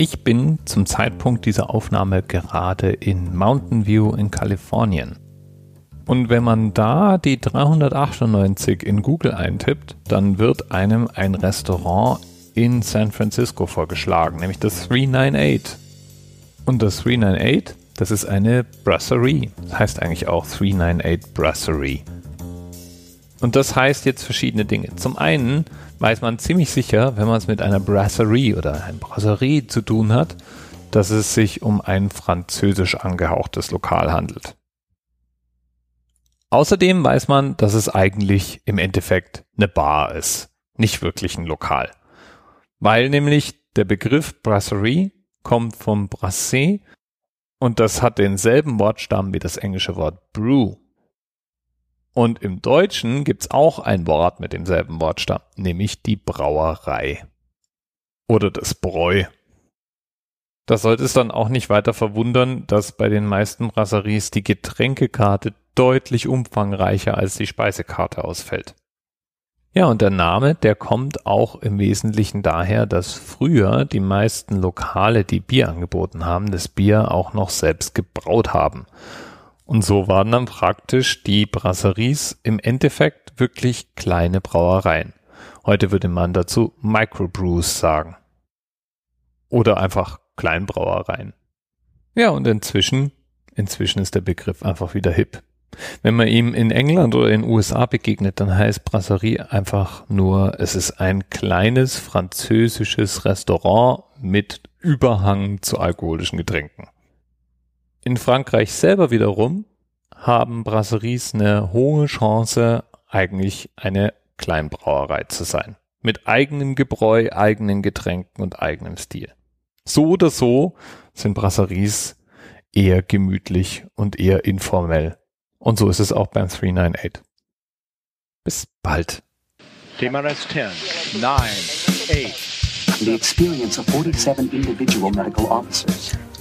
Ich bin zum Zeitpunkt dieser Aufnahme gerade in Mountain View in Kalifornien. Und wenn man da die 398 in Google eintippt, dann wird einem ein Restaurant in San Francisco vorgeschlagen, nämlich das 398. Und das 398, das ist eine Brasserie. Das heißt eigentlich auch 398 Brasserie. Und das heißt jetzt verschiedene Dinge. Zum einen weiß man ziemlich sicher, wenn man es mit einer Brasserie oder einer Brasserie zu tun hat, dass es sich um ein französisch angehauchtes Lokal handelt. Außerdem weiß man, dass es eigentlich im Endeffekt eine Bar ist, nicht wirklich ein Lokal. Weil nämlich der Begriff Brasserie kommt vom Brasser und das hat denselben Wortstamm wie das englische Wort Brew. Und im Deutschen gibt's auch ein Wort mit demselben Wortstamm, nämlich die Brauerei. Oder das Bräu. Das sollte es dann auch nicht weiter verwundern, dass bei den meisten Brasseries die Getränkekarte deutlich umfangreicher als die Speisekarte ausfällt. Ja, und der Name, der kommt auch im Wesentlichen daher, dass früher die meisten Lokale, die Bier angeboten haben, das Bier auch noch selbst gebraut haben. Und so waren dann praktisch die Brasseries im Endeffekt wirklich kleine Brauereien. Heute würde man dazu Microbrews sagen. Oder einfach Kleinbrauereien. Ja, und inzwischen, inzwischen ist der Begriff einfach wieder hip. Wenn man ihm in England oder in den USA begegnet, dann heißt Brasserie einfach nur, es ist ein kleines französisches Restaurant mit Überhang zu alkoholischen Getränken. In Frankreich selber wiederum haben Brasseries eine hohe Chance, eigentlich eine Kleinbrauerei zu sein. Mit eigenem Gebräu, eigenen Getränken und eigenem Stil. So oder so sind Brasseries eher gemütlich und eher informell. Und so ist es auch beim 398. Bis bald. TMRS 10, 9, 8. The experience of 47 individual medical officers